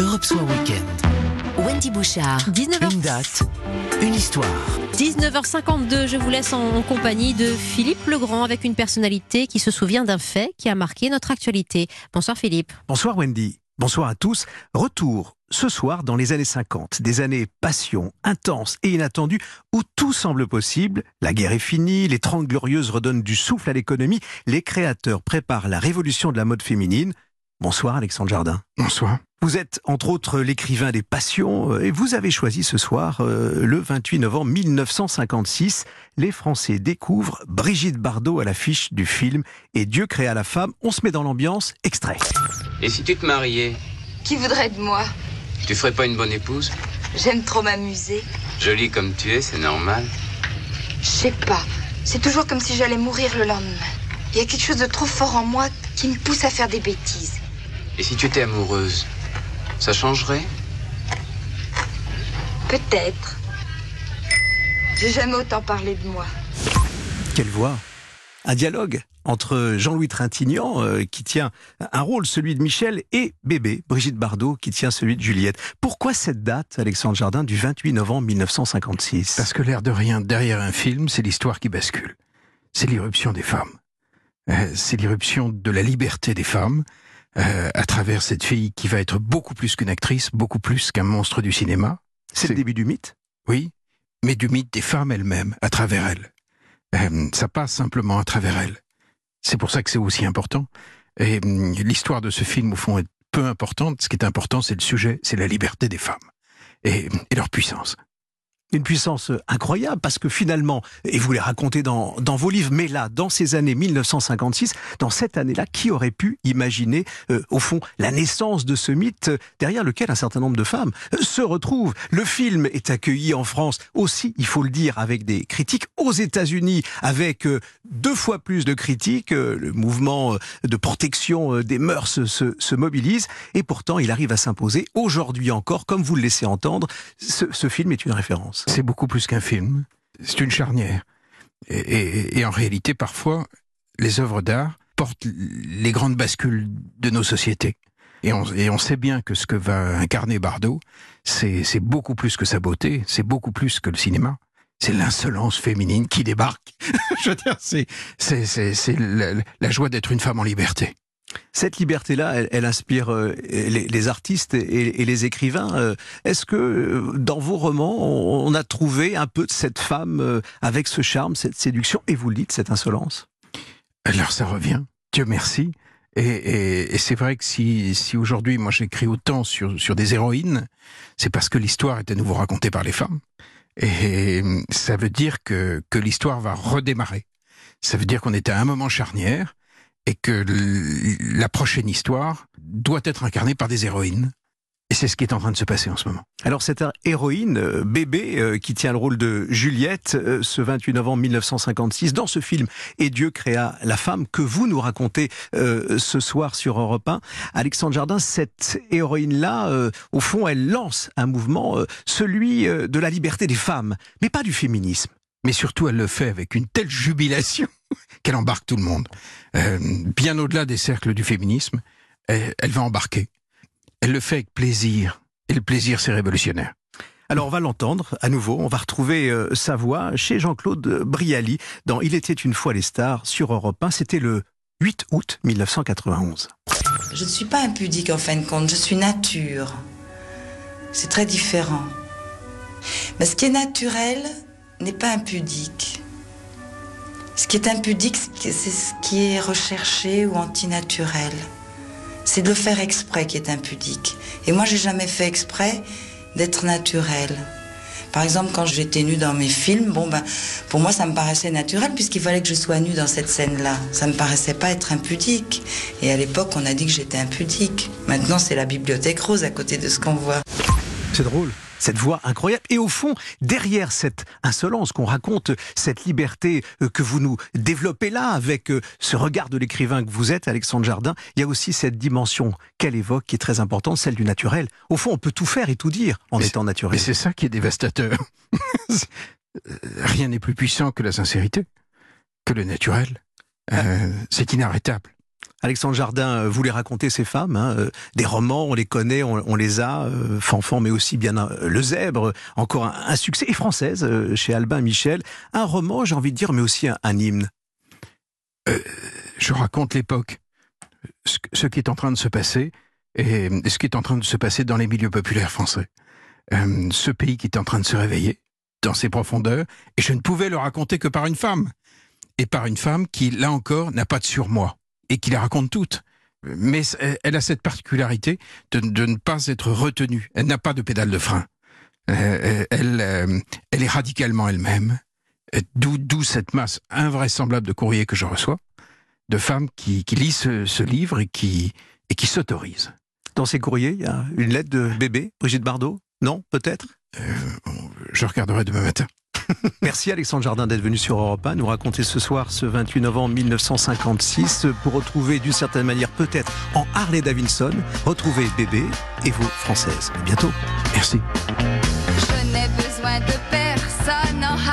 Europe Soir Weekend. Wendy Bouchard. 19h... Une date, une histoire. 19h52, je vous laisse en compagnie de Philippe Legrand avec une personnalité qui se souvient d'un fait qui a marqué notre actualité. Bonsoir Philippe. Bonsoir Wendy. Bonsoir à tous. Retour ce soir dans les années 50, des années passion, intenses et inattendues, où tout semble possible. La guerre est finie, les Trente Glorieuses redonnent du souffle à l'économie, les créateurs préparent la révolution de la mode féminine. Bonsoir Alexandre Jardin. Bonsoir. Vous êtes entre autres l'écrivain des passions euh, et vous avez choisi ce soir, euh, le 28 novembre 1956, les Français découvrent Brigitte Bardot à l'affiche du film et Dieu créa la femme. On se met dans l'ambiance, extrait. Et si tu te mariais, Qui voudrait de moi? Tu ferais pas une bonne épouse? J'aime trop m'amuser. Jolie comme tu es, c'est normal. Je sais pas. C'est toujours comme si j'allais mourir le lendemain. Il y a quelque chose de trop fort en moi qui me pousse à faire des bêtises. Et si tu étais amoureuse, ça changerait? Peut-être. J'ai jamais autant parlé de moi. Quelle voix Un dialogue entre Jean-Louis Trintignant, euh, qui tient un rôle, celui de Michel, et bébé, Brigitte Bardot, qui tient celui de Juliette. Pourquoi cette date, Alexandre Jardin, du 28 novembre 1956 Parce que l'air de rien, derrière un film, c'est l'histoire qui bascule. C'est l'irruption des femmes. Euh, c'est l'irruption de la liberté des femmes euh, à travers cette fille qui va être beaucoup plus qu'une actrice, beaucoup plus qu'un monstre du cinéma. C'est le début du mythe? Oui, mais du mythe des femmes elles-mêmes, à travers elles. Euh, ça passe simplement à travers elles. C'est pour ça que c'est aussi important. Et hum, l'histoire de ce film, au fond, est peu importante. Ce qui est important, c'est le sujet, c'est la liberté des femmes et, et leur puissance. Une puissance incroyable parce que finalement, et vous les racontez dans, dans vos livres, mais là, dans ces années 1956, dans cette année-là, qui aurait pu imaginer, euh, au fond, la naissance de ce mythe euh, derrière lequel un certain nombre de femmes euh, se retrouvent? Le film est accueilli en France aussi, il faut le dire, avec des critiques. Aux États-Unis, avec euh, deux fois plus de critiques, euh, le mouvement euh, de protection euh, des mœurs se, se mobilise, et pourtant, il arrive à s'imposer aujourd'hui encore, comme vous le laissez entendre. Ce, ce film est une référence. C'est beaucoup plus qu'un film. C'est une charnière. Et, en réalité, parfois, les œuvres d'art portent les grandes bascules de nos sociétés. Et on, sait bien que ce que va incarner Bardot, c'est beaucoup plus que sa beauté, c'est beaucoup plus que le cinéma. C'est l'insolence féminine qui débarque. Je veux dire, c'est la joie d'être une femme en liberté. Cette liberté-là, elle, inspire euh, les, artistes et, les écrivains. Euh, Est-ce que euh, dans vos romans, on, a trouvé un peu de cette femme avec ce charme, cette séduction, et vous le dites, cette insolence? Alors ça revient, Dieu merci. Et, c'est vrai que si, aujourd'hui, moi j'écris autant sur, des héroïnes, c'est parce que l'histoire est à nouveau racontée par les femmes. Et ça veut dire que l'histoire va redémarrer. Ça veut dire qu'on est à un moment charnière et que la prochaine histoire doit être incarnée par des héroïnes. Et c'est ce qui est en train de se passer en ce moment. Alors cette héroïne, euh, bébé, euh, qui tient le rôle de Juliette, euh, ce 28 novembre 1956, dans ce film « Et Dieu créa la femme » que vous nous racontez euh, ce soir sur Europe 1. Alexandre Jardin, cette héroïne-là, euh, au fond, elle lance un mouvement, euh, celui de la liberté des femmes, mais pas du féminisme. mais surtout elle le fait avec une telle jubilation qu'elle embarque tout le monde. Euh, bien au-delà des cercles du féminisme, elle, elle va embarquer. Elle le fait avec plaisir. Et le plaisir, c'est révolutionnaire. Alors on va l'entendre à nouveau, on va retrouver euh, sa voix chez Jean-Claude Brialy dans Il était une fois les stars sur Europe 1, c'était le 8 août 1991. Je ne suis pas impudique en fin de compte, je suis nature. C'est très différent. Mais ce qui est naturel n'est pas impudique. Qui est impudique, c'est ce qui est recherché ou antinaturel. C'est de le faire exprès qui est impudique. Et moi, j'ai jamais fait exprès d'être naturel. Par exemple, quand j'étais nue dans mes films, bon ben, pour moi, ça me paraissait naturel puisqu'il fallait que je sois nue dans cette scène-là. Ça me paraissait pas être impudique. Et à l'époque, on a dit que j'étais impudique. Maintenant, c'est la bibliothèque rose à côté de ce qu'on voit. C'est drôle. Cette voix incroyable. Et au fond, derrière cette insolence qu'on raconte, cette liberté euh, que vous nous développez là, avec euh, ce regard de l'écrivain que vous êtes, Alexandre Jardin, il y a aussi cette dimension qu'elle évoque qui est très importante, celle du naturel. Au fond, on peut tout faire et tout dire en Mais étant Mais naturel. c'est ça qui est dévastateur. Rien n'est plus puissant que la sincérité, que le naturel. Euh, c'est inarrêtable. Alexandre Jardin euh, voulait raconter ces femmes, hein, euh, des romans, on les connaît, on, les a, euh, Fanfan, mais aussi bien euh, Le Zèbre, encore un, succès, et française, euh, chez Albin Michel, un roman, j'ai envie de dire, mais aussi un, hymne. Je raconte l'époque, ce, ce qui est en train de se passer, et ce qui est en train de se passer dans les milieux populaires français. Ce pays qui est en train de se réveiller dans ses profondeurs, et je ne pouvais le raconter que par une femme. Et par une femme qui, là encore, n'a pas de surmoi, et qui les raconte toutes. Mais euh, elle a cette particularité de, de ne pas être retenue. Elle n'a pas de pédale de frein. Euh, elle, euh, elle est radicalement elle-même. Euh, D'où, cette masse invraisemblable de courriers que je reçois, de femmes qui, qui lisent ce, ce livre et qui, et qui s'autorisent. Dans ces courriers, il y a une lettre de bébé, Brigitte Bardot? Non, peut-être? Je regarderai demain matin. Merci Alexandre Jardin d'être venu sur Europe 1, nous raconter ce soir, ce 28 novembre 1956, pour retrouver d'une certaine manière, peut-être en Harley Davidson, retrouver bébé et vous, française. À bientôt. Merci.